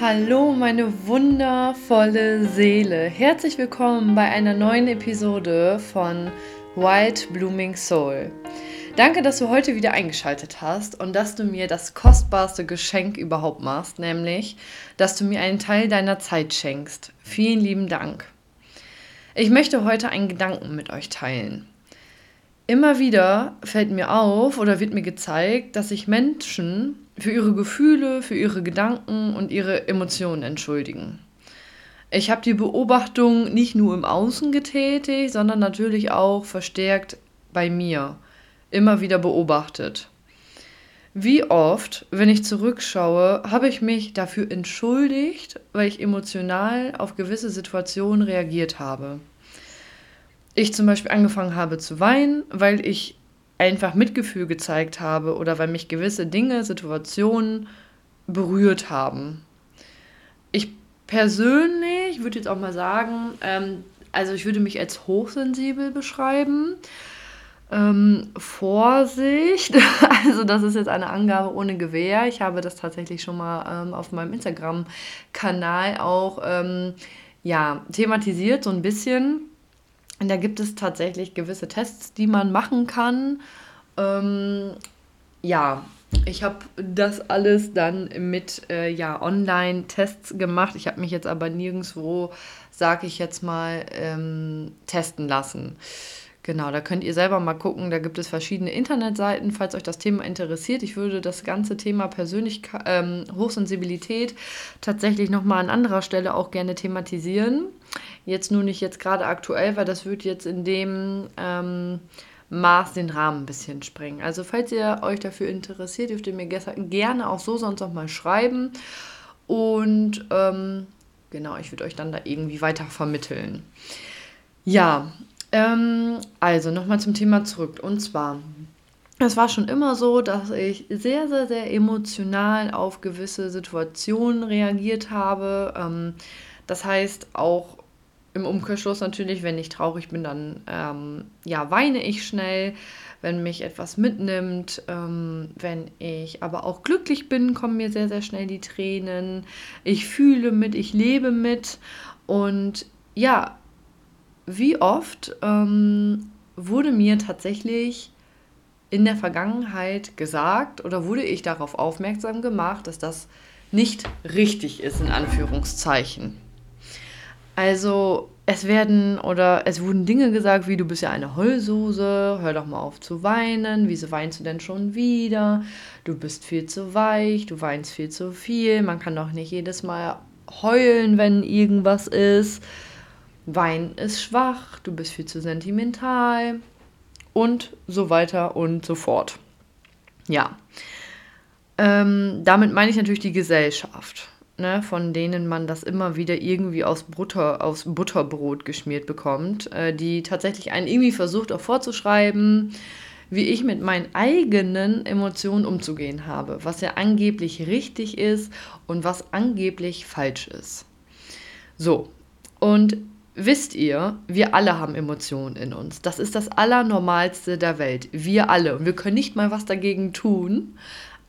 Hallo, meine wundervolle Seele. Herzlich willkommen bei einer neuen Episode von White Blooming Soul. Danke, dass du heute wieder eingeschaltet hast und dass du mir das kostbarste Geschenk überhaupt machst, nämlich, dass du mir einen Teil deiner Zeit schenkst. Vielen lieben Dank. Ich möchte heute einen Gedanken mit euch teilen. Immer wieder fällt mir auf oder wird mir gezeigt, dass sich Menschen für ihre Gefühle, für ihre Gedanken und ihre Emotionen entschuldigen. Ich habe die Beobachtung nicht nur im Außen getätigt, sondern natürlich auch verstärkt bei mir immer wieder beobachtet. Wie oft, wenn ich zurückschaue, habe ich mich dafür entschuldigt, weil ich emotional auf gewisse Situationen reagiert habe. Ich zum Beispiel angefangen habe zu weinen, weil ich einfach Mitgefühl gezeigt habe oder weil mich gewisse Dinge, Situationen berührt haben. Ich persönlich würde jetzt auch mal sagen, ähm, also ich würde mich als hochsensibel beschreiben. Ähm, Vorsicht, also das ist jetzt eine Angabe ohne Gewehr. Ich habe das tatsächlich schon mal ähm, auf meinem Instagram-Kanal auch ähm, ja, thematisiert, so ein bisschen. Und da gibt es tatsächlich gewisse Tests, die man machen kann. Ähm, ja, ich habe das alles dann mit äh, ja, Online-Tests gemacht. Ich habe mich jetzt aber nirgendwo, sage ich jetzt mal, ähm, testen lassen. Genau, da könnt ihr selber mal gucken. Da gibt es verschiedene Internetseiten, falls euch das Thema interessiert. Ich würde das ganze Thema Persönlichkeit, ähm, Hochsensibilität tatsächlich nochmal an anderer Stelle auch gerne thematisieren. Jetzt nur nicht jetzt gerade aktuell, weil das wird jetzt in dem ähm, Maß den Rahmen ein bisschen sprengen. Also falls ihr euch dafür interessiert, dürft ihr mir gerne auch so sonst noch mal schreiben. Und ähm, genau, ich würde euch dann da irgendwie weiter vermitteln. Ja, ähm, also nochmal zum Thema zurück. Und zwar, es war schon immer so, dass ich sehr, sehr, sehr emotional auf gewisse Situationen reagiert habe. Ähm, das heißt auch im Umkehrschluss natürlich, wenn ich traurig bin, dann ähm, ja, weine ich schnell. Wenn mich etwas mitnimmt, ähm, wenn ich aber auch glücklich bin, kommen mir sehr, sehr schnell die Tränen. Ich fühle mit, ich lebe mit. Und ja, wie oft ähm, wurde mir tatsächlich in der Vergangenheit gesagt oder wurde ich darauf aufmerksam gemacht, dass das nicht richtig ist, in Anführungszeichen. Also es werden oder es wurden Dinge gesagt, wie du bist ja eine Heulsuse, hör doch mal auf zu weinen, wieso weinst du denn schon wieder? Du bist viel zu weich, du weinst viel zu viel, man kann doch nicht jedes Mal heulen, wenn irgendwas ist. Wein ist schwach, du bist viel zu sentimental und so weiter und so fort. Ja, ähm, damit meine ich natürlich die Gesellschaft, ne, von denen man das immer wieder irgendwie aus, Butter, aus Butterbrot geschmiert bekommt, äh, die tatsächlich einen irgendwie versucht auch vorzuschreiben, wie ich mit meinen eigenen Emotionen umzugehen habe, was ja angeblich richtig ist und was angeblich falsch ist. So, und wisst ihr, wir alle haben Emotionen in uns. Das ist das Allernormalste der Welt. Wir alle. Und wir können nicht mal was dagegen tun.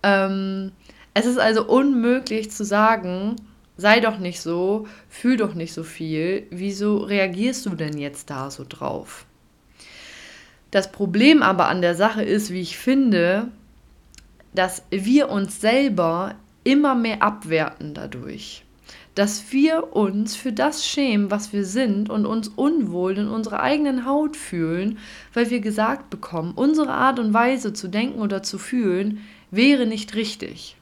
Ähm, es ist also unmöglich zu sagen, sei doch nicht so, fühl doch nicht so viel. Wieso reagierst du denn jetzt da so drauf? Das Problem aber an der Sache ist, wie ich finde, dass wir uns selber immer mehr abwerten dadurch dass wir uns für das schämen, was wir sind und uns unwohl in unserer eigenen Haut fühlen, weil wir gesagt bekommen, unsere Art und Weise zu denken oder zu fühlen wäre nicht richtig.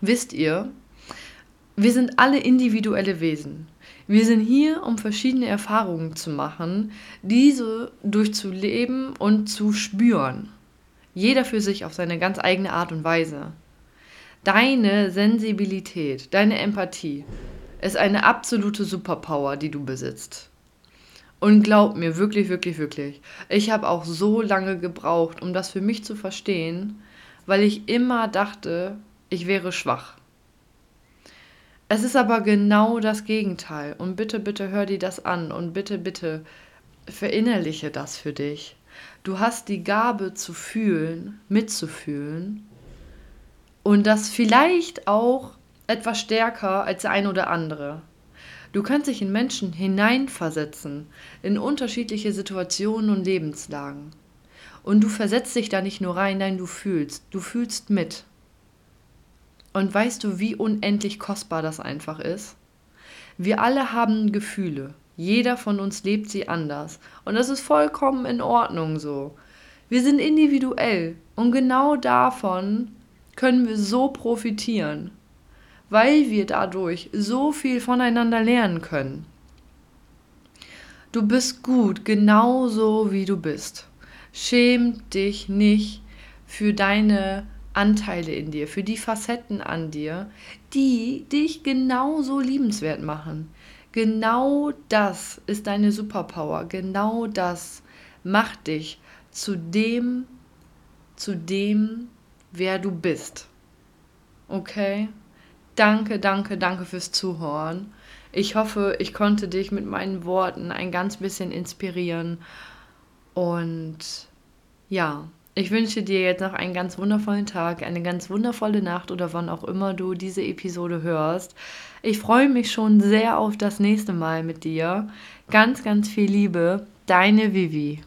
Wisst ihr, wir sind alle individuelle Wesen. Wir sind hier, um verschiedene Erfahrungen zu machen, diese durchzuleben und zu spüren. Jeder für sich auf seine ganz eigene Art und Weise. Deine Sensibilität, deine Empathie ist eine absolute Superpower, die du besitzt. Und glaub mir, wirklich, wirklich, wirklich, ich habe auch so lange gebraucht, um das für mich zu verstehen, weil ich immer dachte, ich wäre schwach. Es ist aber genau das Gegenteil. Und bitte, bitte hör dir das an und bitte, bitte verinnerliche das für dich. Du hast die Gabe zu fühlen, mitzufühlen und das vielleicht auch etwas stärker als der eine oder andere. Du kannst dich in Menschen hineinversetzen, in unterschiedliche Situationen und Lebenslagen. Und du versetzt dich da nicht nur rein, nein, du fühlst, du fühlst mit. Und weißt du, wie unendlich kostbar das einfach ist? Wir alle haben Gefühle. Jeder von uns lebt sie anders. Und das ist vollkommen in Ordnung so. Wir sind individuell. Und genau davon können wir so profitieren weil wir dadurch so viel voneinander lernen können. Du bist gut, genauso wie du bist. Schäm dich nicht für deine Anteile in dir, für die Facetten an dir, die dich genauso liebenswert machen. Genau das ist deine Superpower. Genau das macht dich zu dem, zu dem, wer du bist. Okay? Danke, danke, danke fürs Zuhören. Ich hoffe, ich konnte dich mit meinen Worten ein ganz bisschen inspirieren. Und ja, ich wünsche dir jetzt noch einen ganz wundervollen Tag, eine ganz wundervolle Nacht oder wann auch immer du diese Episode hörst. Ich freue mich schon sehr auf das nächste Mal mit dir. Ganz, ganz viel Liebe, deine Vivi.